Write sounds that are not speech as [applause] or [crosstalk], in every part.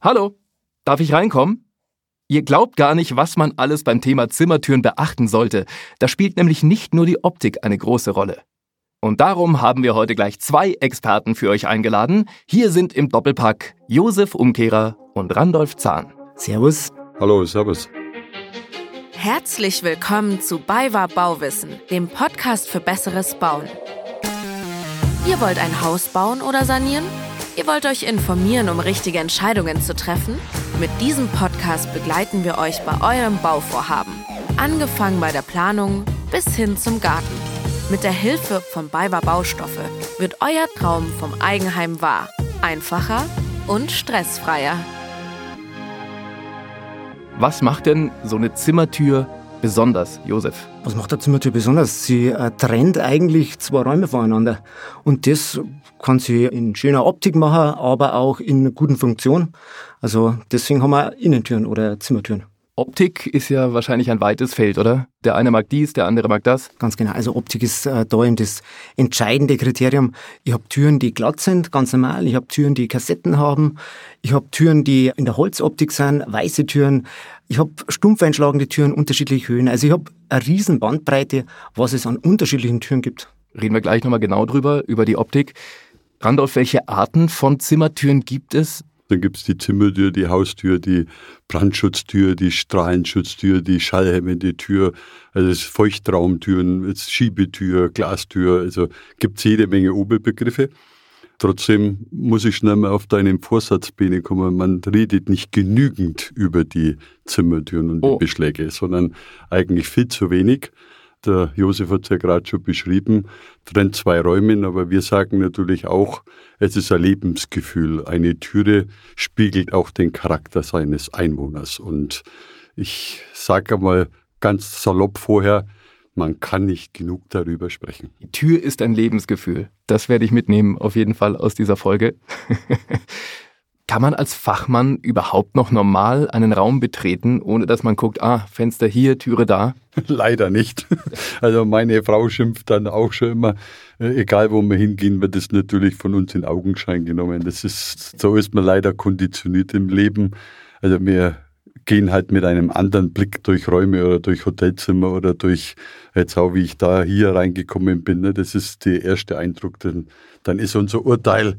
Hallo, darf ich reinkommen? Ihr glaubt gar nicht, was man alles beim Thema Zimmertüren beachten sollte. Da spielt nämlich nicht nur die Optik eine große Rolle. Und darum haben wir heute gleich zwei Experten für euch eingeladen. Hier sind im Doppelpack Josef Umkehrer und Randolph Zahn. Servus. Hallo, servus. Herzlich willkommen zu BayWa Bauwissen, dem Podcast für besseres Bauen. Ihr wollt ein Haus bauen oder sanieren? Ihr wollt euch informieren, um richtige Entscheidungen zu treffen? Mit diesem Podcast begleiten wir euch bei eurem Bauvorhaben. Angefangen bei der Planung bis hin zum Garten. Mit der Hilfe von BayWa Baustoffe wird euer Traum vom Eigenheim wahr. Einfacher und stressfreier. Was macht denn so eine Zimmertür besonders, Josef? Was macht eine Zimmertür besonders? Sie äh, trennt eigentlich zwei Räume voneinander. Und das kann sie in schöner Optik machen, aber auch in guten Funktion. Also deswegen haben wir Innentüren oder Zimmertüren. Optik ist ja wahrscheinlich ein weites Feld, oder? Der eine mag dies, der andere mag das. Ganz genau. Also Optik ist äh, da eben das entscheidende Kriterium. Ich habe Türen, die glatt sind, ganz normal. Ich habe Türen, die Kassetten haben. Ich habe Türen, die in der Holzoptik sind, weiße Türen. Ich habe stumpf einschlagende Türen, unterschiedliche Höhen. Also ich habe eine riesen Bandbreite, was es an unterschiedlichen Türen gibt. Reden wir gleich nochmal genau drüber, über die Optik. Randolph, welche Arten von Zimmertüren gibt es? Dann gibt es die Zimmertür, die Haustür, die Brandschutztür, die Strahlenschutztür, die schallhemmende Tür, also das Feuchtraumtüren, das Schiebetür, Glastür, also gibt es jede Menge Oberbegriffe. Trotzdem muss ich schnell mal auf deinen Vorsatz kommen. Man redet nicht genügend über die Zimmertüren und oh. die Beschläge, sondern eigentlich viel zu wenig. Der Josef hat es ja gerade schon beschrieben, trennt zwei Räume, aber wir sagen natürlich auch, es ist ein Lebensgefühl. Eine Türe spiegelt auch den Charakter seines Einwohners. Und ich sage einmal ganz salopp vorher, man kann nicht genug darüber sprechen. Die Tür ist ein Lebensgefühl. Das werde ich mitnehmen, auf jeden Fall aus dieser Folge. [laughs] Kann man als Fachmann überhaupt noch normal einen Raum betreten, ohne dass man guckt, ah, Fenster hier, Türe da? [laughs] Leider nicht. [laughs] Also meine Frau schimpft dann auch schon immer, äh, egal wo wir hingehen, wird das natürlich von uns in Augenschein genommen. Das ist, so ist man leider konditioniert im Leben. Also wir gehen halt mit einem anderen Blick durch Räume oder durch Hotelzimmer oder durch, jetzt auch wie ich da hier reingekommen bin. Ne? Das ist der erste Eindruck. Dann, dann ist unser Urteil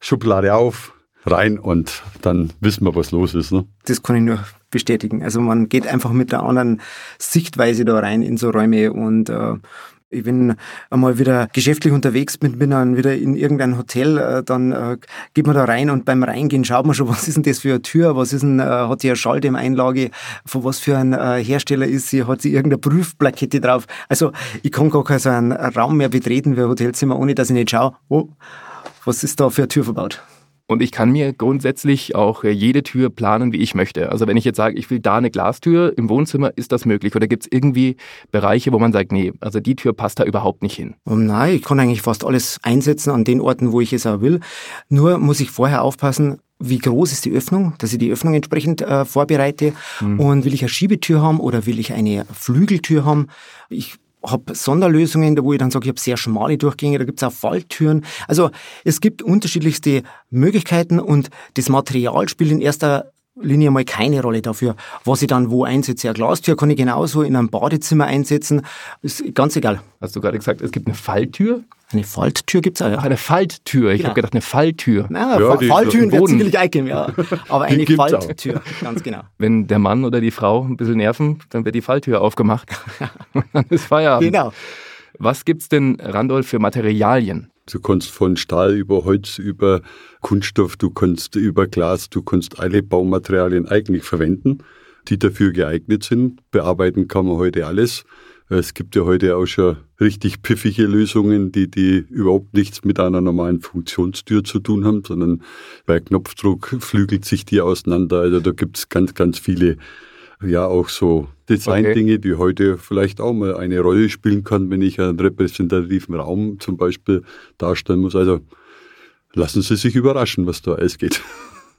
Schublade auf, rein und dann wissen wir, was los ist. Ne? Das kann ich nur bestätigen. Also man geht einfach mit einer anderen Sichtweise da rein in so Räume und äh, ich bin einmal wieder geschäftlich unterwegs bin, bin dann wieder in irgendein Hotel, äh, dann äh, geht man da rein und beim Reingehen schaut man schon, [laughs] was ist denn das für eine Tür, was ist denn, äh, hat sie eine Schalldämmeinlage, von was für ein Hersteller ist sie, hat sie irgendeine Prüfplakette drauf. Also ich kann gar keinen Raum mehr betreten wie ein Hotelzimmer, ohne dass ich nicht schaue, oh, was ist da für eine Tür verbaut. Und ich kann mir grundsätzlich auch äh, jede Tür planen, wie ich möchte. Also wenn ich jetzt sage, ich will da eine Glastür im Wohnzimmer, ist das möglich? Oder gibt es irgendwie Bereiche, wo man sagt, nee, also die Tür passt da überhaupt nicht hin? Oh nein, ich kann eigentlich fast alles einsetzen an den Orten, wo ich es auch will. Nur muss ich vorher aufpassen, wie groß ist die Öffnung, dass ich die Öffnung entsprechend äh, vorbereite. Mhm. Und will ich eine Schiebetür haben oder will ich eine Flügeltür haben? Ich habe Sonderlösungen, wo ich dann sage, ich habe sehr schmale Durchgänge, da gibt es auch Falltüren. Also es gibt unterschiedlichste Möglichkeiten und das Material spielt in erster Linie mal keine Rolle dafür, was ich dann wo einsetze. Eine Glastür kann ich genauso in einem Badezimmer einsetzen, ist ganz egal. Hast du gerade gesagt, es gibt eine Falltür? Eine Falttür gibt es auch, ja. Ach, eine Falttür. Ich genau. habe gedacht, eine Falltür. Nein, ja, Falltüren wird sicherlich eingehen, ja. Aber [laughs] eine Falttür, ganz genau. Wenn der Mann oder die Frau ein bisschen nerven, dann wird die Falltür aufgemacht. [laughs] dann ist Feierabend. Genau. Was gibt's denn, Randolph, für Materialien? Du kannst von Stahl über Holz, über Kunststoff, du kannst über Glas, du kannst alle Baumaterialien eigentlich verwenden, die dafür geeignet sind. Bearbeiten kann man heute alles. Es gibt ja heute auch schon richtig piffige Lösungen, die, die überhaupt nichts mit einer normalen Funktionstür zu tun haben, sondern bei Knopfdruck flügelt sich die auseinander. Also da gibt es ganz, ganz viele, ja auch so Design-Dinge, okay. die heute vielleicht auch mal eine Rolle spielen kann, wenn ich einen repräsentativen Raum zum Beispiel darstellen muss. Also lassen Sie sich überraschen, was da alles geht.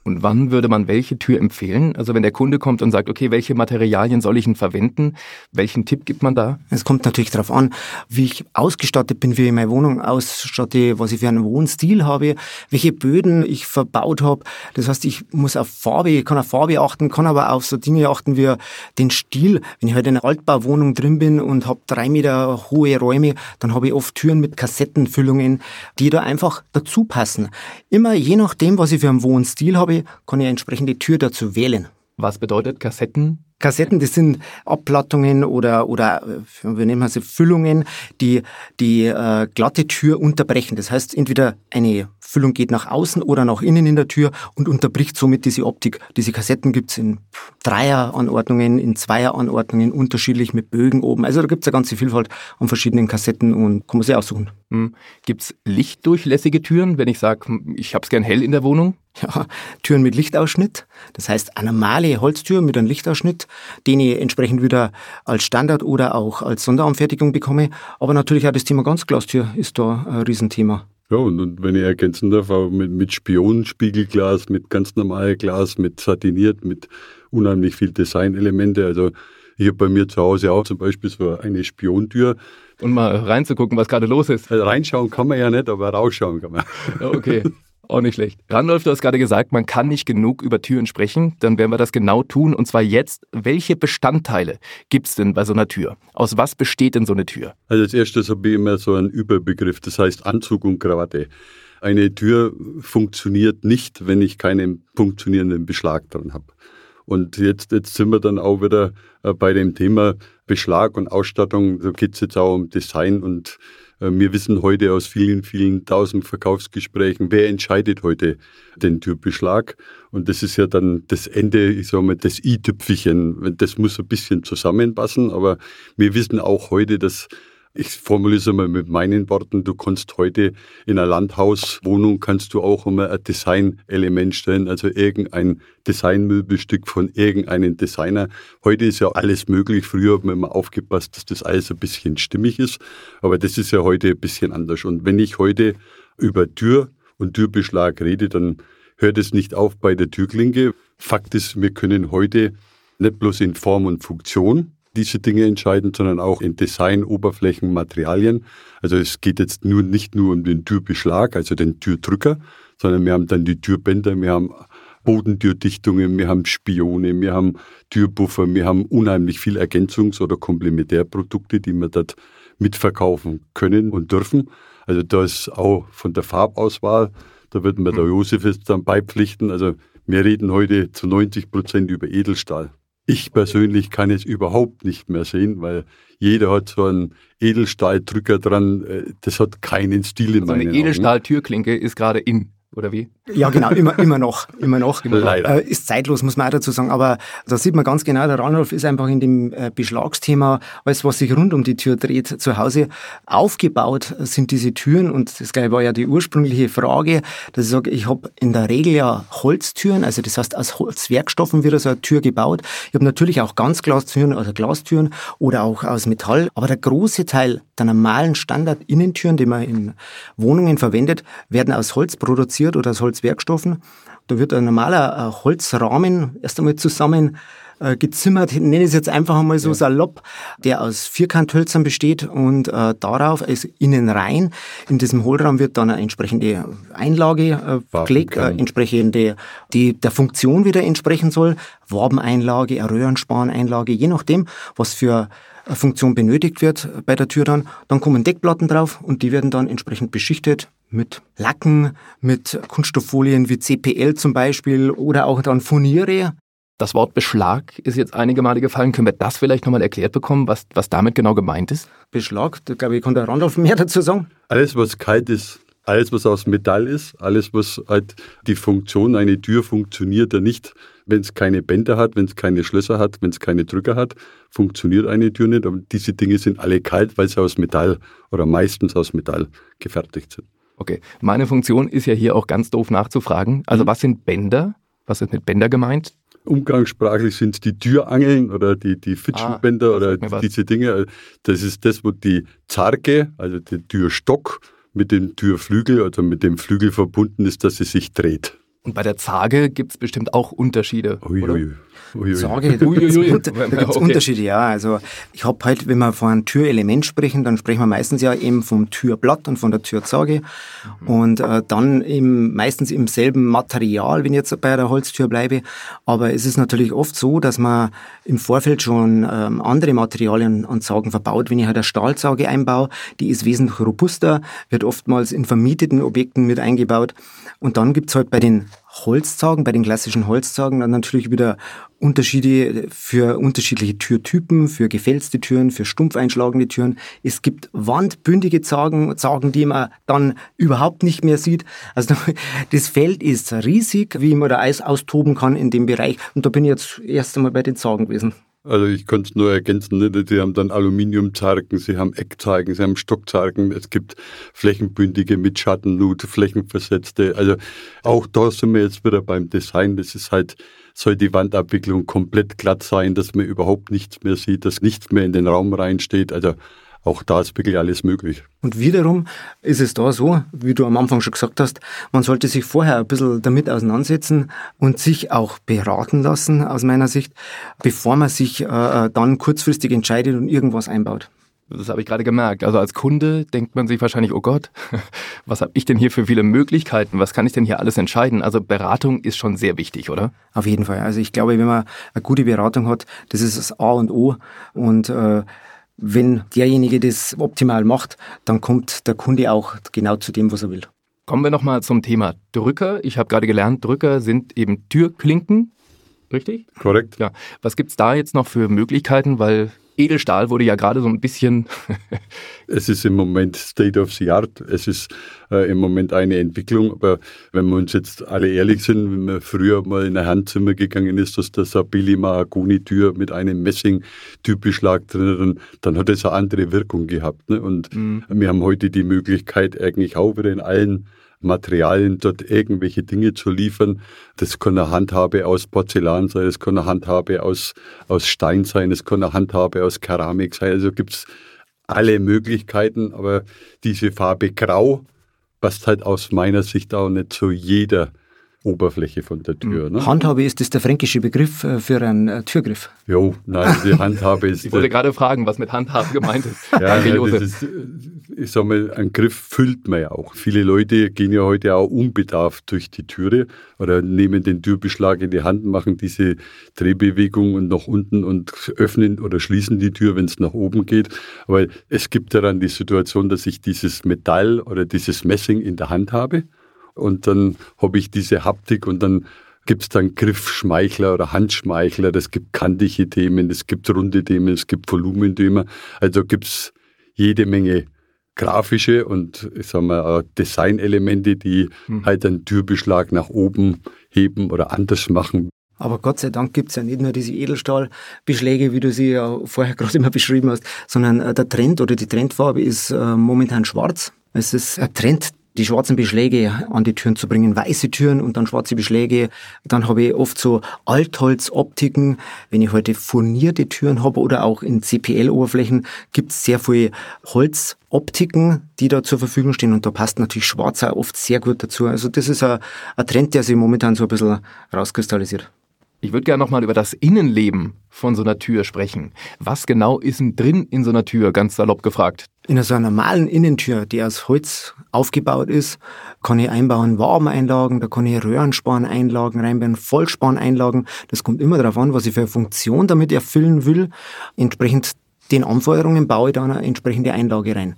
Und wann würde man welche Tür empfehlen? Also wenn der Kunde kommt und sagt, okay, welche Materialien soll ich denn verwenden? Welchen Tipp gibt man da? Es kommt natürlich darauf an, wie ich ausgestattet bin, wie ich meine Wohnung ausstatte, was ich für einen Wohnstil habe, welche Böden ich verbaut habe. Das heißt, ich muss auf Farbe, ich kann auf Farbe achten, kann aber auf so Dinge achten wie den Stil. Wenn ich halt in einer Altbauwohnung drin bin und habe drei Meter hohe Räume, dann habe ich oft Türen mit Kassettenfüllungen, die da einfach dazu passen. Immer je nachdem, was ich für einen Wohnstil habe, habe, kann ich eine entsprechende Tür dazu wählen. Was bedeutet Kassetten? Kassetten, das sind Abplattungen oder, oder äh, wir nennen sie Füllungen, die die äh, glatte Tür unterbrechen. Das heißt, entweder eine Füllung geht nach außen oder nach innen in der Tür und unterbricht somit diese Optik. Diese Kassetten gibt's in Dreieranordnungen, in Zweieranordnungen, unterschiedlich mit Bögen oben. Also da gibt's eine ganze Vielfalt an verschiedenen Kassetten und kann man sich aussuchen. Hm. Gibt's lichtdurchlässige Türen, wenn ich sage, ich hab's gern hell in der Wohnung? Ja, Türen mit Lichtausschnitt. Das heißt, eine normale Holztür mit einem Lichtausschnitt, den ich entsprechend wieder als Standard oder auch als Sonderanfertigung bekomme. Aber natürlich auch das Thema Ganzglastür ist da ein Riesenthema. Ja, und, und wenn ich ergänzen darf, auch mit, mit Spionenspiegelglas, mit ganz normalem Glas, mit satiniert, mit unheimlich viel Designelemente. Also ich habe bei mir zu Hause auch zum Beispiel so eine Spiontür. Und mal reinzugucken, was gerade los ist. Also reinschauen kann man ja nicht, aber rausschauen kann man. Okay. [laughs] Auch nicht schlecht. Randolph, du hast gerade gesagt, man kann nicht genug über Türen sprechen. Dann werden wir das genau tun. Und zwar jetzt. Welche Bestandteile gibt es denn bei so einer Tür? Aus was besteht denn so eine Tür? Also als erstes habe ich immer so einen Überbegriff, das heißt Anzug und Krawatte. Eine Tür funktioniert nicht, wenn ich keinen funktionierenden Beschlag dran habe. Und jetzt, jetzt sind wir dann auch wieder äh, bei dem Thema Beschlag und Ausstattung. Da geht es jetzt auch um Design und äh, wir wissen heute aus vielen, vielen tausend Verkaufsgesprächen, wer entscheidet heute den Türbeschlag. Und das ist ja dann das Ende, ich sage mal, das i-Tüpfelchen. Das muss ein bisschen zusammenpassen, aber wir wissen auch heute, dass ich formuliere es mal mit meinen Worten, du kannst heute in einer Landhauswohnung kannst du auch immer ein Designelement stellen, also irgendein Designmöbelstück von irgendeinem Designer. Heute ist ja alles möglich. Früher hat man immer aufgepasst, dass das alles ein bisschen stimmig ist, aber das ist ja heute ein bisschen anders. Und wenn ich heute über Tür und Türbeschlag rede, dann hört es nicht auf bei der Türklinke. Fakt ist, wir können heute nicht bloß in Form und Funktion diese Dinge entscheiden, sondern auch in Design, Oberflächen, Materialien. Also es geht jetzt nur nicht nur um den Türbeschlag, also den Türdrücker, sondern wir haben dann die Türbänder, wir haben Bodentürdichtungen, wir haben Spione, wir haben Türbuffer, wir haben unheimlich viel Ergänzungs- oder Komplementärprodukte, die wir dort mitverkaufen können und dürfen. Also da ist auch von der Farbauswahl, da wird mir der hm. Josef jetzt dann beipflichten. Also wir reden heute zu 90 Prozent über Edelstahl. Ich persönlich kann es überhaupt nicht mehr sehen, weil jeder hat so einen Edelstahldrücker dran. Äh, das hat keinen Stil in also meinen Augen. Eine Edelstahltürklinke ist gerade in oder wie? Ja, genau, immer, immer noch, immer noch. [laughs] Leider. Äh, ist zeitlos, muss man auch dazu sagen. Aber da sieht man ganz genau, der Ranulf ist einfach in dem äh, Beschlagsthema, alles, was sich rund um die Tür dreht, zu Hause aufgebaut sind diese Türen. Und das gleich war ja die ursprüngliche Frage, dass ich sage, ich habe in der Regel ja Holztüren, also das heißt, aus Holzwerkstoffen wird so eine Tür gebaut. Ich habe natürlich auch Ganzglastüren oder Glastüren oder auch aus Metall. Aber der große Teil der normalen Standard-Innentüren, die man in Wohnungen verwendet, werden aus Holz produziert oder aus Holzwerkstoffen. Da wird ein normaler äh, Holzrahmen erst einmal zusammen äh, gezimmert, ich nenne es jetzt einfach einmal so ja. salopp, der aus Vierkanthölzern besteht und äh, darauf ist innen rein. In diesem Hohlraum wird dann eine entsprechende Einlage äh, gelegt, äh, entsprechende, die der Funktion wieder entsprechen soll. Wabeneinlage, eine Röhrenspaneinlage, je nachdem, was für Funktion benötigt wird bei der Tür dann. Dann kommen Deckplatten drauf und die werden dann entsprechend beschichtet mit Lacken, mit Kunststofffolien wie CPL zum Beispiel oder auch dann Furniere. Das Wort Beschlag ist jetzt einige Male gefallen. Können wir das vielleicht nochmal erklärt bekommen, was, was damit genau gemeint ist? Beschlag, da glaube ich, kann der Randolph mehr dazu sagen. Alles, was kalt ist, alles, was aus Metall ist, alles, was halt die Funktion, eine Tür funktioniert ja nicht, wenn es keine Bänder hat, wenn es keine Schlösser hat, wenn es keine Drücker hat, funktioniert eine Tür nicht. Aber diese Dinge sind alle kalt, weil sie aus Metall oder meistens aus Metall gefertigt sind. Okay, meine Funktion ist ja hier auch ganz doof nachzufragen. Also mhm. was sind Bänder? Was ist mit Bänder gemeint? Umgangssprachlich sind es die Türangeln oder die, die Fitschenbänder ah, oder diese Dinge. Das ist das, wo die Zarge, also der Türstock, mit dem Türflügel, also mit dem Flügel verbunden ist, dass sie sich dreht. Und bei der Zage gibt es bestimmt auch Unterschiede. Ui, oder? ui. Sage, da gibt es Okay. Unterschiede, ja. Also ich habe halt, wenn wir von einem Türelement sprechen, dann sprechen wir meistens ja eben vom Türblatt und von der Türzage und äh, dann im, meistens im selben Material, wenn ich jetzt bei der Holztür bleibe. Aber es ist natürlich oft so, dass man im Vorfeld schon ähm, andere Materialien und Sagen verbaut. Wenn ich halt eine Stahlzage einbaue, die ist wesentlich robuster, wird oftmals in vermieteten Objekten mit eingebaut. Und dann gibt's halt bei den Holzzagen, bei den klassischen Holzzagen dann natürlich wieder Unterschiede für unterschiedliche Türtypen, für gefälzte Türen, für stumpf einschlagende Türen. Es gibt wandbündige Zagen, Zagen, die man dann überhaupt nicht mehr sieht. Also [laughs] das Feld ist riesig, wie man da Eis austoben kann in dem Bereich. Und da bin ich jetzt erst einmal bei den Zagen gewesen. Also ich konnte es nur ergänzen, ne? sie haben dann Aluminiumzargen, sie haben Eckzargen, sie haben Stockzargen, es gibt flächenbündige mit Schattenlut, flächenversetzte. Also auch da sind wir jetzt wieder beim Design. Das ist halt, soll die Wandabwicklung komplett glatt sein, dass man überhaupt nichts mehr sieht, dass nichts mehr in den Raum reinsteht. Also auch da ist wirklich alles möglich. Und wiederum ist es da so, wie du am Anfang schon gesagt hast, man sollte sich vorher ein bisschen damit auseinandersetzen und sich auch beraten lassen, aus meiner Sicht, bevor man sich äh, dann kurzfristig entscheidet und irgendwas einbaut. Das habe ich gerade gemerkt. Also als Kunde denkt man sich wahrscheinlich, oh Gott, [laughs] was habe ich denn hier für viele Möglichkeiten? Was kann ich denn hier alles entscheiden? Also Beratung ist schon sehr wichtig, oder? Auf jeden Fall. Also ich glaube, wenn man eine gute Beratung hat, das ist das A und O. Und äh, wenn derjenige das optimal macht, dann kommt der Kunde auch genau zu dem, was er will. Kommen wir nochmal zum Thema Drücker. Ich habe gerade gelernt, Drücker sind eben Türklinken. Richtig? Korrekt? Ja. Was gibt's da jetzt noch für Möglichkeiten? Weil Edelstahl wurde ja gerade so ein bisschen [laughs] Es ist im Moment State of the Art. Es ist äh, im Moment eine Entwicklung. Aber wenn wir uns jetzt alle ehrlich sind, wenn man früher mal in ein Handzimmer gegangen ist, dass da Sabili Mahagoni-Tür mit einem Messing-Typbeschlag drin, dann hat es eine andere Wirkung gehabt. Ne? Und wir haben heute die Möglichkeit, eigentlich auch wieder in allen Materialien dort irgendwelche Dinge zu liefern. Das kann eine Handhabe aus Porzellan sein, das kann eine Handhabe aus, aus Stein sein, das kann eine Handhabe aus Keramik sein. Also gibt's alle Möglichkeiten, aber diese Farbe Grau passt halt aus meiner Sicht auch nicht zu jeder Oberfläche von der Tür. Ne? Handhabe ist das der fränkische Begriff äh, für einen äh, Türgriff. Jo, nein, die Handhabe ist. Ich wollte gerade fragen, was mit Handhaben gemeint ist. ja, Danke, ja, Josef. das ist, ich sag mal, ein Griff füllt man ja auch. Viele Leute gehen ja heute auch unbedarft durch die Türe oder nehmen den Türbeschlag in die Hand, machen diese Drehbewegung und nach unten und öffnen oder schließen die Tür, wenn es nach oben geht. Aber es gibt ja dann die Situation, dass ich dieses Metall oder dieses Messing in der Hand habe und dann habe ich diese Haptik und dann gibt es dann Griffschmeichler oder Handschmeichler, es gibt kantige Themen, es gibt runde Themen, es gibt Volumenthemen. Also gibt es jede Menge grafische und ich sag mal Designelemente, die halt einen Türbeschlag nach oben heben oder anders machen. Aber Gott sei Dank gibt's ja nicht nur diese Edelstahlbeschläge, wie du sie ja vorher [laughs] gerade immer beschrieben hast, sondern äh, der Trend oder die Trendfarbe ist äh, momentan schwarz. Es ist ein Trend, die schwarzen Beschläge an die Türen zu bringen, weiße Türen und dann schwarze Beschläge. Dann habe ich oft so Altholzoptiken. Wenn ich heute furnierte Türen habe oder auch in CPL-Oberflächen, gibt's sehr viele Holzoptiken, die da zur Verfügung stehen und da passt natürlich schwarz auch oft sehr gut dazu. Also das ist ein, ein Trend, der sich momentan so ein bisschen rauskristallisiert. Ich würde gerne nochmal über das Innenleben von so einer Tür sprechen. Was genau ist denn drin in so einer Tür, ganz salopp gefragt? In so einer normalen Innentür, die aus Holz aufgebaut ist, kann ich einbauen Wabeneinlagen, da kann ich Röhrenspaneinlagen reinbauen, Vollspaneinlagen. Das kommt immer darauf an, was ich für eine Funktion damit erfüllen will. Entsprechend den Anforderungen baue ich dann eine entsprechende Einlage rein.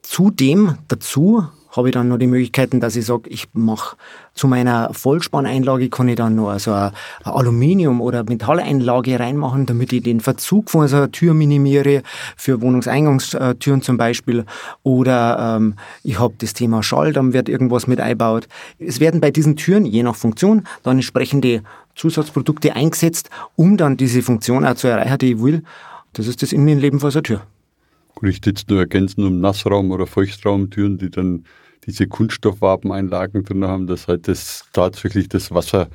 Zudem dazu habe ich dann noch die Möglichkeiten, dass ich sage, ich mache zu meiner Vollspaneinlage kann ich dann noch so eine Aluminium- oder Metalleinlage reinmachen, damit ich den Verzug von so einer Tür minimiere, für Wohnungseingangstüren zum Beispiel. Oder ähm, ich habe das Thema Schall, dann wird irgendwas mit eingebaut. Es werden bei diesen Türen, je nach Funktion, dann entsprechende Zusatzprodukte eingesetzt, um dann diese Funktion auch zu erreichen, die ich will. Das ist das Innenleben von so einer Tür. Und ich jetzt nur ergänzen um Nassraum- oder Feuchtraumtüren, die dann diese Kunststoffwabeneinlagen drin haben, dass halt das tatsächlich das Wasser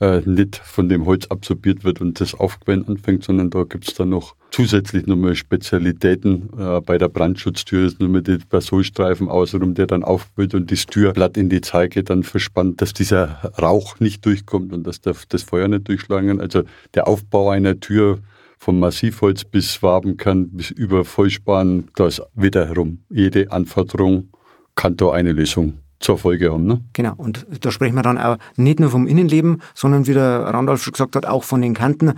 äh, nicht von dem Holz absorbiert wird und das Aufquellen anfängt, sondern da gibt es dann noch zusätzlich nochmal Spezialitäten. Äh, bei der Brandschutztür ist nochmal der Versohlstreifen außenrum, der dann aufquillt und das Türblatt in die Zeige dann verspannt, dass dieser Rauch nicht durchkommt und dass der, das Feuer nicht durchschlagen kann. Also der Aufbau einer Tür vom Massivholz bis Wabenkern bis über Vollspan, da ist wieder herum. Jede Anforderung kann da eine Lösung zur Folge haben. Ne? Genau, und da sprechen wir dann auch nicht nur vom Innenleben, sondern wie der Randolph schon gesagt hat, auch von den Kanten.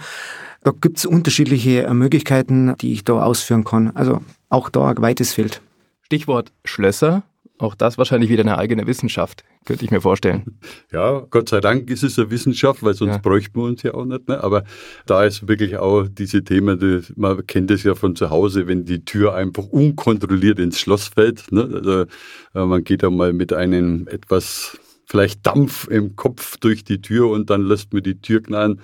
Da gibt es unterschiedliche Möglichkeiten, die ich da ausführen kann. Also auch da ein weites Feld. Stichwort Schlösser. Auch das wahrscheinlich wieder eine eigene Wissenschaft, könnte ich mir vorstellen. [laughs] Ja, Gott sei Dank ist es eine Wissenschaft, weil sonst ja. bräuchten wir uns ja auch nicht. Ne? Aber da ist wirklich auch diese Themen, die, man kennt es ja von zu Hause, wenn die Tür einfach unkontrolliert ins Schloss fällt. Ne? Also, äh, man geht da mal mit einem etwas vielleicht Dampf im Kopf durch die Tür und dann lässt man die Tür knallen.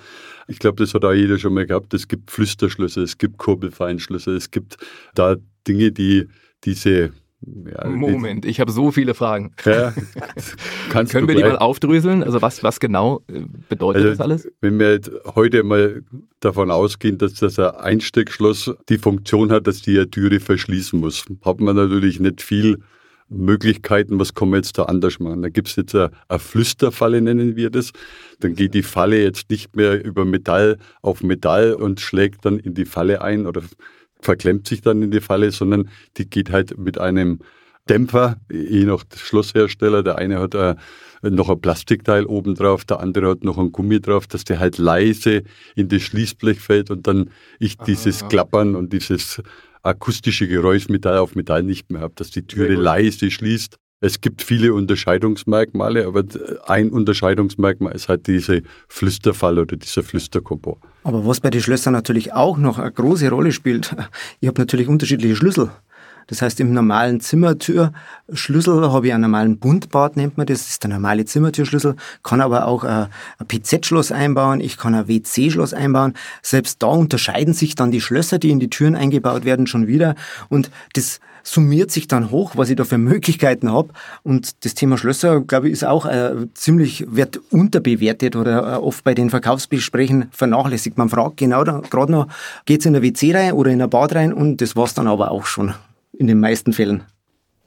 Ich glaube, das hat auch jeder schon mal gehabt. Es gibt Flüsterschlüsse, es gibt Kurbelfeinschlüsse, es gibt da Dinge, die diese ja, Moment, ich habe so viele Fragen. Ja, [laughs] Können wir die mal aufdröseln? Also was, was genau äh, bedeutet also, das alles? Wenn wir heute mal davon ausgehen, dass das ein Einsteckschloss die Funktion hat, dass die Türe verschließen muss, hat man natürlich nicht viel Möglichkeiten, was kann man jetzt da anders machen. Da gibt es jetzt eine, eine Flüsterfalle, nennen wir das. Dann geht die Falle jetzt nicht mehr über Metall auf Metall und schlägt dann in die Falle ein oder verklemmt sich dann in die Falle, sondern die geht halt mit einem Dämpfer, je nach Schlosshersteller. Der eine hat äh, noch ein Plastikteil oben drauf, der andere hat noch ein Gummi drauf, dass der halt leise in das Schließblech fällt und dann ich dieses Aha. Klappern und dieses akustische Geräusch Metall auf Metall nicht mehr habe, dass die Türe leise schließt. Es gibt viele Unterscheidungsmerkmale, aber ein Unterscheidungsmerkmal ist halt diese Flüsterfall oder dieser Flüsterkompo. Aber was bei den Schlössern natürlich auch noch eine große Rolle spielt, [laughs] ich habe natürlich unterschiedliche Schlüssel. Das heißt, im normalen Zimmertürschlüssel habe ich einen normalen Bundbad, nennt man das. Das ist der normale Zimmertürschlüssel. Kann aber auch ein, PZ-Schloss einbauen. Ich kann ein WC-Schloss einbauen. Selbst da unterscheiden sich dann die Schlösser, die in die Türen eingebaut werden, schon wieder. Und das summiert sich dann hoch, was ich da für Möglichkeiten habe. Und das Thema Schlösser, glaube ich, ist auch äh, ziemlich wird unterbewertet oder äh, oft bei den Verkaufsgesprächen vernachlässigt. Man fragt genau gerade noch, geht's in der WC rein oder in ein Bad rein und das war's dann aber auch schon in den meisten Fällen.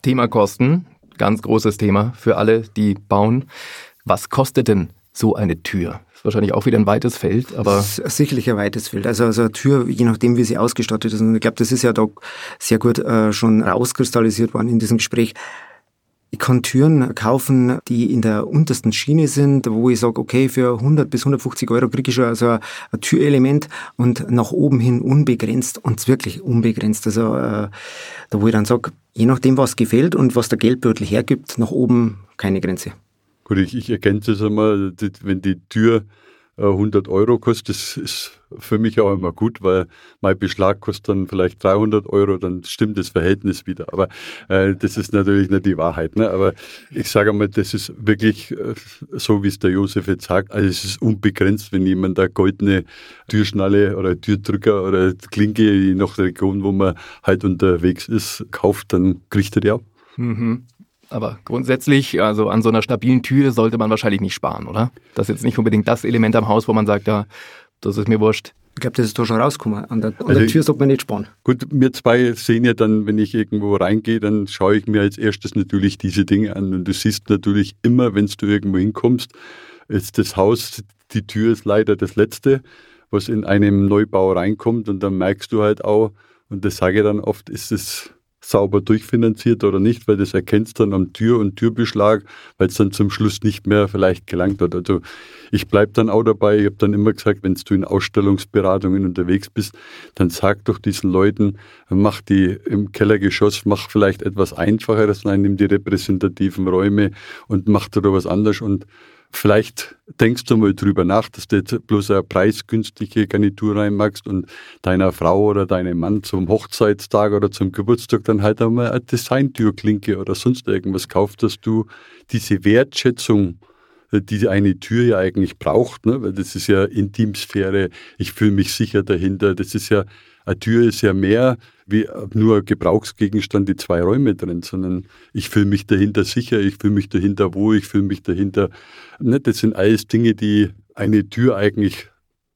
Thema Kosten, ganz großes Thema für alle, die bauen. Was kostet denn so eine Tür? Ist wahrscheinlich auch wieder ein weites Feld, aber. sicherlich ein weites Feld. Also, also eine Tür, je nachdem, wie sie ausgestattet ist. Und ich glaube, das ist ja da sehr gut äh, schon rauskristallisiert worden in diesem Gespräch. Ich kann Türen kaufen, die in der untersten Schiene sind, wo ich sage, okay, für 100 bis 150 Euro kriege ich schon also ein, ein Türelement und nach oben hin unbegrenzt und wirklich unbegrenzt. Also äh, da wo ich dann sage, je nachdem, was gefällt und was der Geldbeutel hergibt, nach oben keine Grenze. Gut, ich, ich ergänze es einmal, wenn die Tür 100 äh, Euro kostet, das ist für mich auch immer gut, weil mein Beschlag kostet dann vielleicht 300 Euro, dann stimmt das Verhältnis wieder. Aber äh, das ist natürlich nicht die Wahrheit. Ne? Aber ich sage mal, das ist wirklich äh, so, wie es der Josef jetzt sagt. Also es ist unbegrenzt, wenn jemand da goldene Türschnalle oder Türdrücker oder Klinke, je nach Region, wo man halt unterwegs ist, kauft, dann kriegt er die auch. Mhm. Aber grundsätzlich, also an so einer stabilen Tür sollte man wahrscheinlich nicht sparen, oder? Das ist jetzt nicht unbedingt das Element am Haus, wo man sagt, ja, das ist mir wurscht. Ich glaube, das ist da schon rausgekommen. An der, an also der Tür sollte man nicht sparen. Gut, wir zwei sehen ja dann, wenn ich irgendwo reingehe, dann schaue ich mir als erstes natürlich diese Dinge an. Und du siehst natürlich immer, wenn du irgendwo hinkommst, ist das Haus, die Tür ist leider das Letzte, was in einem Neubau reinkommt. Und dann merkst du halt auch, und das sage ich dann oft, ist es sauber durchfinanziert oder nicht, weil das erkennst dann am Tür- und Türbeschlag, weil es dann zum Schluss nicht mehr vielleicht gelangt hat. Also ich bleibe dann auch dabei, ich habe dann immer gesagt, wenn du in Ausstellungsberatungen unterwegs bist, dann sag doch diesen Leuten, mach die im Kellergeschoss, mach vielleicht etwas einfacheres, nein, nimm die repräsentativen Räume und mach da was anderes und Vielleicht denkst du mal drüber nach, dass du jetzt bloß eine preisgünstige Garnitur reinmachst und deiner Frau oder deinem Mann zum Hochzeitstag oder zum Geburtstag dann halt einmal eine Designtürklinke oder sonst irgendwas kaufst, dass du diese Wertschätzung, die eine Tür ja eigentlich braucht, ne? weil das ist ja Intimsphäre, ich fühle mich sicher dahinter, das ist ja, eine Tür ist ja mehr wie nur Gebrauchsgegenstand, die zwei Räume drin, sondern ich fühle mich dahinter sicher, ich fühle mich dahinter wohl, ich fühle mich dahinter. Ne, das sind alles Dinge, die eine Tür eigentlich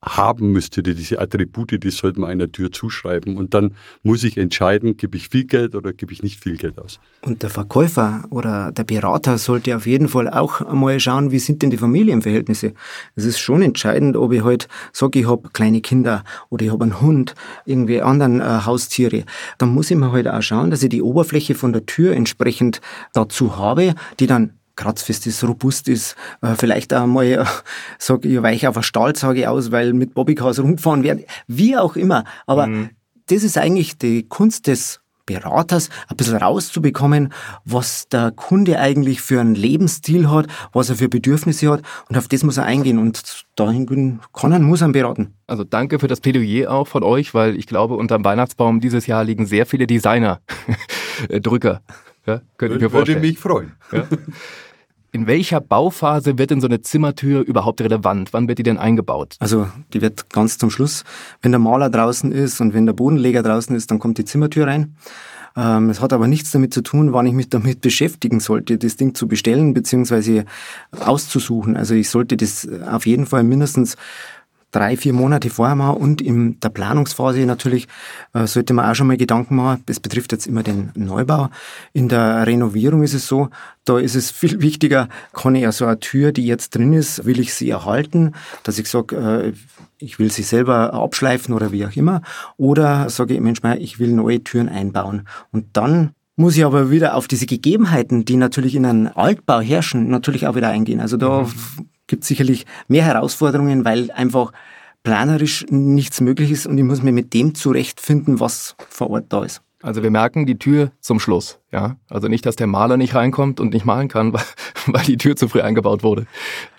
haben müsste, diese Attribute, die sollte man einer Tür zuschreiben. Und dann muss ich entscheiden, gebe ich viel Geld oder gebe ich nicht viel Geld aus. Und der Verkäufer oder der Berater sollte auf jeden Fall auch einmal schauen, wie sind denn die Familienverhältnisse. Es ist schon entscheidend, ob ich halt sage, ich habe kleine Kinder oder ich habe einen Hund, irgendwie anderen äh, Haustiere. Dann muss ich mir halt auch schauen, dass ich die Oberfläche von der Tür entsprechend dazu habe, die dann kratzfest ist, robust ist, äh, vielleicht auch mal, äh, sag ich, weiche auf eine Stahlzage aus, weil mit Bobbycars rumgefahren werden, wie auch immer. Aber mhm. das ist eigentlich die Kunst des Beraters, ein bisschen rauszubekommen, was der Kunde eigentlich für einen Lebensstil hat, was er für Bedürfnisse hat und auf das muss er eingehen und dahin kann er, muss er beraten. Also danke für das Plädoyer auch von euch, weil ich glaube, unterm Weihnachtsbaum dieses Jahr liegen sehr viele Designer-Drücker. [laughs] Ja, könnte ich mir vorstellen. Würde mich freuen. Ja. [laughs] In welcher Bauphase wird denn so eine Zimmertür überhaupt relevant? Wann wird die denn eingebaut? Also die wird ganz zum Schluss, wenn der Maler draußen ist und wenn der Bodenleger draußen ist, dann kommt die Zimmertür rein. Ähm, es hat aber nichts damit zu tun, wann ich mich damit beschäftigen sollte, das Ding zu bestellen bzw. auszusuchen. Also ich sollte das auf jeden Fall mindestens drei, vier Monate vorher machen und in der Planungsphase natürlich äh, sollte man auch schon mal Gedanken machen. Das betrifft jetzt immer den Neubau. In der Renovierung ist es so, da ist es viel [laughs] wichtiger, kann ich ja so eine Tür, die jetzt drin ist, will ich sie erhalten, dass ich sage, äh, ich will sie selber abschleifen oder wie auch immer. Oder sage ich, Mensch, ich will neue Türen einbauen. Und dann muss ich aber wieder auf diese Gegebenheiten, die natürlich in einem Altbau herrschen, natürlich auch wieder eingehen. Also da mhm gibt sicherlich mehr Herausforderungen, weil einfach planerisch nichts möglich ist und ich muss mir mit dem zurechtfinden, was vor Ort da ist. Also wir merken die Tür zum Schluss, ja. Also nicht, dass der Maler nicht reinkommt und nicht malen kann, [laughs] weil, weil die Tür zu früh eingebaut wurde.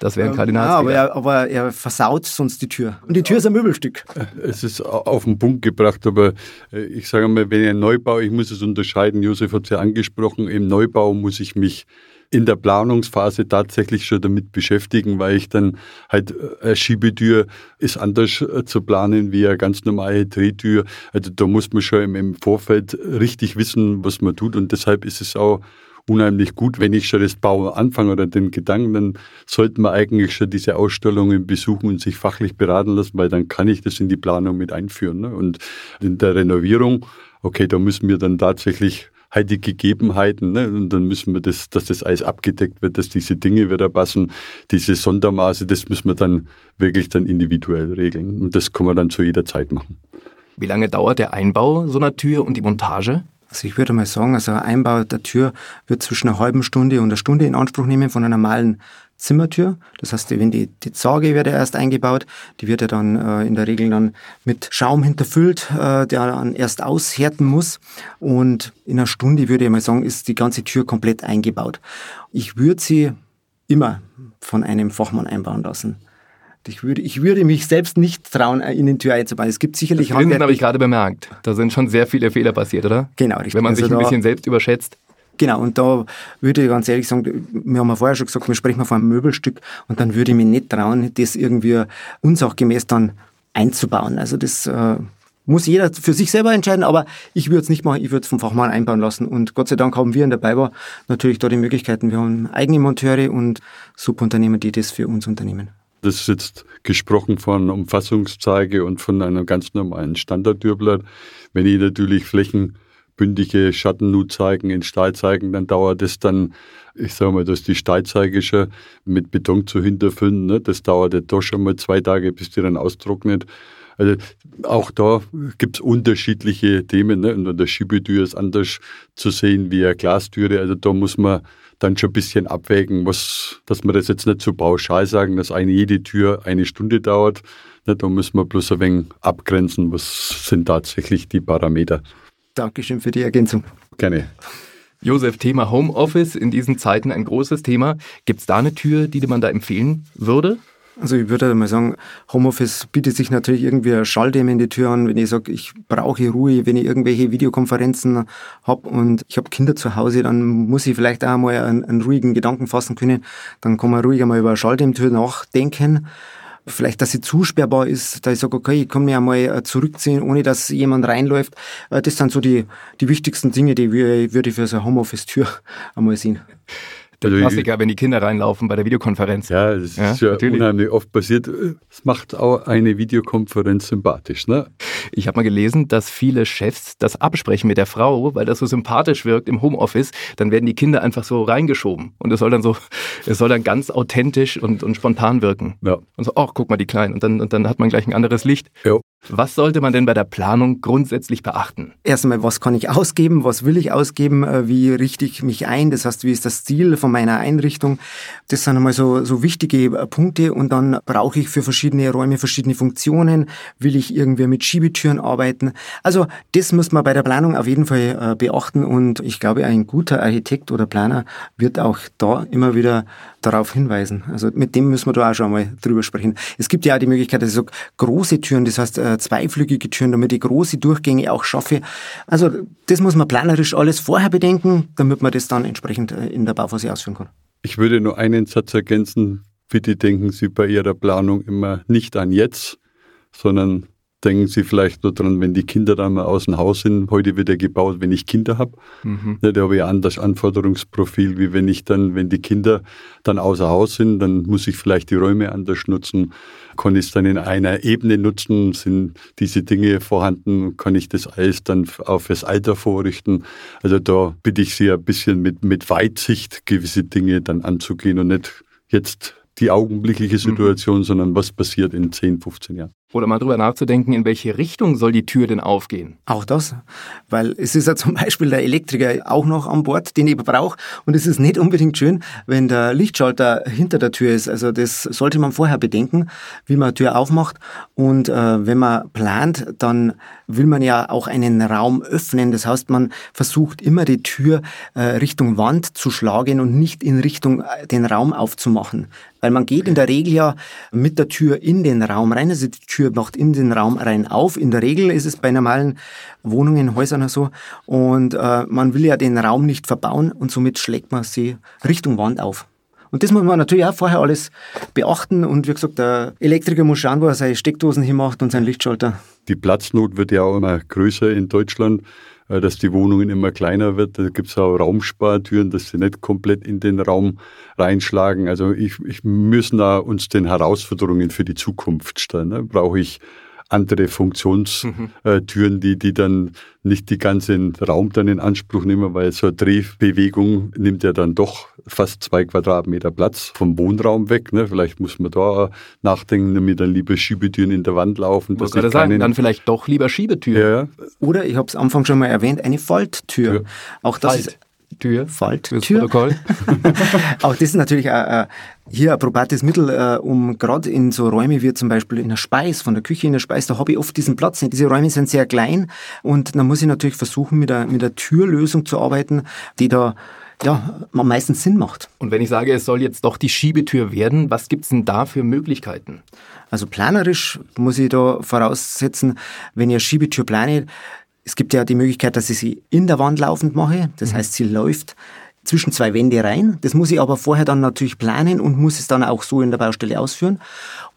Das wäre ein Kardinalsfehler. Ja, aber er, aber er versaut sonst die Tür. Und die Tür ist ein Möbelstück. Es ist auf den Punkt gebracht, aber äh, ich sage mal, wenn ich einen Neubau, ich muss es unterscheiden, Josef hat es ja angesprochen, im Neubau muss ich mich in der Planungsphase tatsächlich schon damit beschäftigen, weil ich dann halt äh, eine Schiebetür ist anders äh, zu planen wie eine ganz normale Drehtür. Also da muss man schon im Vorfeld richtig wissen, was man tut und deshalb ist es auch unheimlich gut, wenn ich schon das Bau anfange oder den Gedanken, dann sollte man eigentlich schon diese Ausstellungen besuchen und sich fachlich beraten lassen, weil dann kann ich das in die Planung mit einführen. Ne? Und in der Renovierung, okay, da müssen wir dann tatsächlich halt die Gegebenheiten. Ne? Und dann müssen wir das, dass das alles abgedeckt wird, dass diese Dinge wieder passen, diese Sondermaße, das müssen wir dann wirklich dann individuell regeln. Und das kann man dann zu jeder Zeit machen. Wie lange dauert der Einbau so einer Tür und die Montage? Also ich würde mal sagen, also ein Einbau der Tür wird zwischen einer halben Stunde und einer Stunde in Anspruch nehmen von einer normalen Zimmertür. Das heißt, wenn die, die Zage wird ja erst eingebaut, die wird ja dann äh, in der Regel dann mit Schaum hinterfüllt, äh, der dann erst aushärten muss. Und in einer Stunde würde ich mal sagen, ist die ganze Tür komplett eingebaut. Ich würde sie immer von einem Fachmann einbauen lassen. Ich würde, ich würde mich selbst nicht trauen, äh, in den Tür einzubauen. Es gibt sicherlich Das habe ich gerade bemerkt. Da sind schon sehr viele Fehler passiert, oder? Genau, richtig. Wenn man also sich ein bisschen selbst überschätzt. Genau, und da würde ich ganz ehrlich sagen, wir haben ja vorher schon gesagt, wir sprechen mal von einem Möbelstück und dann würde ich mich nicht trauen, das irgendwie unsachgemäß dann einzubauen. Also das äh, muss jeder für sich selber entscheiden, aber ich würde es nicht machen, ich würde es vom Fachmann einbauen lassen. Und Gott sei Dank haben wir in der BayWa natürlich da die Möglichkeiten. Wir haben eigene Monteure und Subunternehmen, die das für uns unternehmen. Das ist jetzt gesprochen von Umfassungszeige und von einem ganz normalen Standardtürblatt. Wenn ich natürlich Flächen bündige Schattennut zeigen, in Stahl zeigen, dann dauert es dann, ich sage mal, dass die Stahlzeige schon mit Beton zu hinterfüllen, ne? das dauert ja doch schon mal zwei Tage, bis die dann austrocknet. Also auch da gibt es unterschiedliche Themen. Ne? Und der Schiebetür ist anders zu sehen wie eine Glastüre. Also da muss man dann schon ein bisschen abwägen, was, dass man das jetzt nicht so pauschal sagen, dass eine jede Tür eine Stunde dauert. Ne? Da müssen wir bloß ein wenig abgrenzen, was sind tatsächlich die Parameter. Dankeschön für die Ergänzung. Gerne. Josef, Thema Homeoffice in diesen Zeiten ein großes Thema. Gibt es da eine Tür, die man da empfehlen würde? Also ich würde mal sagen, Homeoffice bietet sich natürlich irgendwie eine Schalldämme in die Tür an, wenn ich sage, ich brauche Ruhe, wenn ich irgendwelche Videokonferenzen habe und ich habe Kinder zu Hause, dann muss ich vielleicht auch mal einen, einen ruhigen Gedanken fassen können. Dann kann man ruhig einmal über eine Schalldämmtür nachdenken vielleicht, dass sie zusperrbar ist, da ich sage, okay, ich kann mich einmal äh, zurückziehen, ohne dass jemand reinläuft. Äh, das sind so die, die wichtigsten Dinge, die würde ich für so eine Homeoffice-Tür [laughs] einmal sehen. Der also Klassiker, wenn die Kinder reinlaufen bei der Videokonferenz. Ja, das ja, ist ja natürlich. unheimlich oft passiert. Es macht auch eine Videokonferenz sympathisch. Ne? Ich habe mal gelesen, dass viele Chefs das absprechen mit der Frau, weil das so sympathisch wirkt im Homeoffice. Dann werden die Kinder einfach so reingeschoben. Und es soll dann so, es soll dann ganz authentisch und, und spontan wirken. Ja. Und so, ach, guck mal, die Kleinen. Und dann, und dann hat man gleich ein anderes Licht. Ja. Was sollte man denn bei der Planung grundsätzlich beachten? Erstmal, was kann ich ausgeben? Was will ich ausgeben? Äh, wie richte ich mich ein? Das heißt, wie ist das Ziel von meiner Einrichtung? Das sind einmal so, so wichtige äh, Punkte. Und dann brauche ich für verschiedene Räume verschiedene Funktionen. Will ich irgendwie mit Schiebetüren arbeiten? Also, das muss man bei der Planung auf jeden Fall äh, beachten. Und ich glaube, ein guter Architekt oder Planer wird auch da immer wieder darauf hinweisen. Also, mit dem müssen wir da auch schon mal drüber sprechen. Es gibt ja auch die Möglichkeit, dass ich sage, große Türen, das heißt, zweiflügige Türen, damit ich große Durchgänge auch schaffe. Also das muss man planerisch alles vorher bedenken, damit man das dann entsprechend äh, in der Bauphase ausführen kann. Ich würde nur einen Satz ergänzen. Bitte denken Sie bei Ihrer Planung immer nicht an jetzt, sondern denken Sie vielleicht nur dran, wenn die Kinder dann mal aus dem Haus sind. Heute wird er gebaut, wenn ich Kinder habe. Mhm. Da habe ich ein anderes Anforderungsprofil, wie wenn ich dann, wenn die Kinder dann außer Haus sind, dann muss ich vielleicht die Räume anders nutzen. Kann ich es dann in einer Ebene nutzen? Sind diese Dinge vorhanden? Kann ich das alles dann auch fürs Alter vorrichten? Also da bitte ich Sie ein bisschen mit, mit Weitsicht gewisse Dinge dann anzugehen und nicht jetzt die augenblickliche. Situation, mhm. sondern was passiert in 10, 15 Jahren. Oder mal drüber nachzudenken, in welche Richtung soll die Tür denn aufgehen? Auch das, weil es ist ja zum Beispiel der Elektriker auch noch an Bord, den ich brauche. Und es ist nicht unbedingt schön, wenn der Lichtschalter hinter der Tür ist. Also das sollte man vorher bedenken, wie man eine Tür aufmacht. Und äh, wenn man plant, dann will man ja auch einen Raum öffnen. Das heißt, man versucht immer die Tür äh, Richtung Wand zu schlagen und nicht in Richtung äh, den Raum aufzumachen. Weil man geht in der Regel ja mit der Tür in den Raum rein. Also die Tür macht in den Raum rein auf. In der Regel ist es bei normalen Wohnungen, Häusern so. Und äh, man will ja den Raum nicht verbauen und somit schlägt man sie Richtung Wand auf. Und das muss man natürlich auch vorher alles beachten. Und wie gesagt, der Elektriker muss schauen, wo er seine Steckdosen hinmacht und seinen Lichtschalter. Die Platznot wird ja auch immer größer in Deutschland. Äh, dass die Wohnungen immer kleiner wird. Da gibt es auch Raumspartüren, dass sie nicht komplett in den Raum reinschlagen. Also ich, ich müssen da uns den Herausforderungen für die Zukunft stellen. Ne? Brauche ich andere Funktionstüren, mhm. die, die dann nicht die ganzen Raum dann in Anspruch nehmen, weil so eine Drehbewegung nimmt ja dann doch fast zwei Quadratmeter Platz vom Wohnraum weg. Ne? Vielleicht muss man da nachdenken, damit dann lieber Schiebetüren in der Wand laufen. Dass ich sagen, dann vielleicht doch lieber Schiebetüren. Ja. Oder, ich habe es am Anfang schon mal erwähnt, eine Falttür. Ja. Auch das Falt. ist Tür. Falttür. Auch [laughs] das ist natürlich äh, äh, hier ein probates Mittel, äh, um gerade in so Räume wie zum Beispiel in der Speis, von der Küche in der Speis, da habe ich oft diesen Platz nicht. Diese Räume sind sehr klein und dann muss ich natürlich versuchen, mit der, mit der Türlösung zu arbeiten, die da ja, am meisten Sinn macht. Und wenn ich sage, es soll jetzt doch die Schiebetür werden, was gibt es denn da für Möglichkeiten? Also planerisch muss ich da voraussetzen, wenn eine Schiebetür plane, es gibt ja die Möglichkeit, dass ich sie in der Wand laufend mache. Das mhm. heißt, sie läuft zwischen zwei Wände rein. Das muss ich aber vorher dann natürlich planen und muss es dann auch so in der Baustelle ausführen.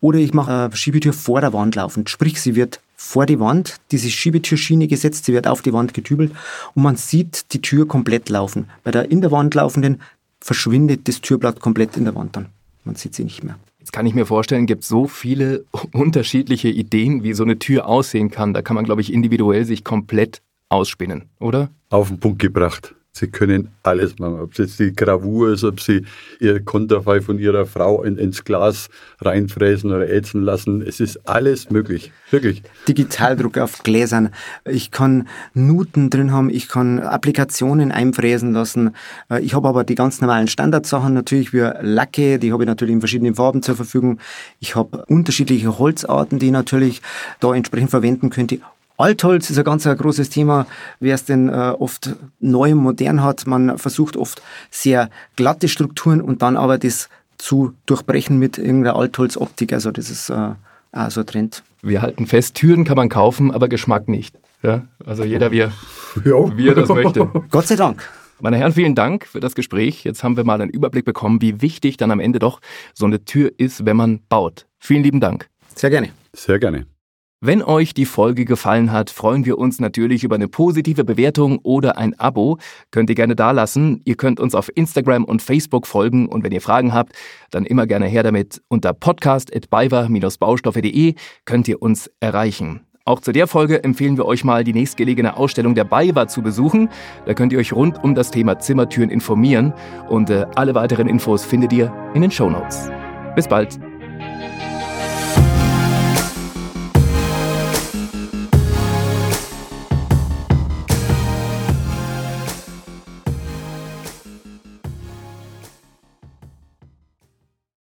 Oder ich mache eine Schiebetür vor der Wand laufend. Sprich, sie wird vor die Wand, diese Schiebetürschiene gesetzt, sie wird auf die Wand getübelt und man sieht die Tür komplett laufen. Bei der in der Wand laufenden verschwindet das Türblatt komplett in der Wand dann. Man sieht sie nicht mehr. Jetzt kann ich mir vorstellen, gibt so viele [laughs] unterschiedliche Ideen, wie so eine Tür aussehen kann. Da kann man, glaube ich, individuell sich komplett ausspinnen, oder? Auf den Punkt gebracht. Sie können alles machen. Ob es jetzt die Gravur ist, ob Sie Ihr Konterfei von Ihrer Frau in, ins Glas reinfräsen oder ätzen lassen. Es ist alles möglich. Wirklich. Digitaldruck auf Gläsern. Ich kann Nuten drin haben. Ich kann Applikationen einfräsen lassen. Äh, ich habe aber die ganz normalen Standardsachen natürlich wie Lacke. Die habe ich natürlich in verschiedenen Farben zur Verfügung. Ich habe unterschiedliche Holzarten, die ich natürlich da entsprechend verwenden könnte. Altholz ist ein ganz ein großes Thema, wer es denn äh, oft neu und modern hat. Man versucht oft sehr glatte Strukturen und dann aber das zu durchbrechen mit irgendeiner Altholzoptik. Also das ist äh, auch so ein Trend. Wir halten fest, Türen kann man kaufen, aber Geschmack nicht. Ja? Also jeder, wie er, [laughs] ja. wie er das möchte. [laughs] Gott sei Dank. Meine Herren, vielen Dank für das Gespräch. Jetzt haben wir mal einen Überblick bekommen, wie wichtig dann am Ende doch so eine Tür ist, wenn man baut. Vielen lieben Dank. Sehr gerne. Sehr gerne. Wenn euch die Folge gefallen hat, freuen wir uns natürlich über eine positive Bewertung oder ein Abo. Könnt ihr gerne dalassen. Ihr könnt uns auf Instagram und Facebook folgen und wenn ihr Fragen habt, dann immer gerne her damit. Unter podcast.baiwa-baustoffe.de könnt ihr uns erreichen. Auch zu der Folge empfehlen wir euch mal die nächstgelegene Ausstellung der BayWa zu besuchen. Da könnt ihr euch rund um das Thema Zimmertüren informieren und äh, alle weiteren Infos findet ihr in den Show Notes. Bis bald.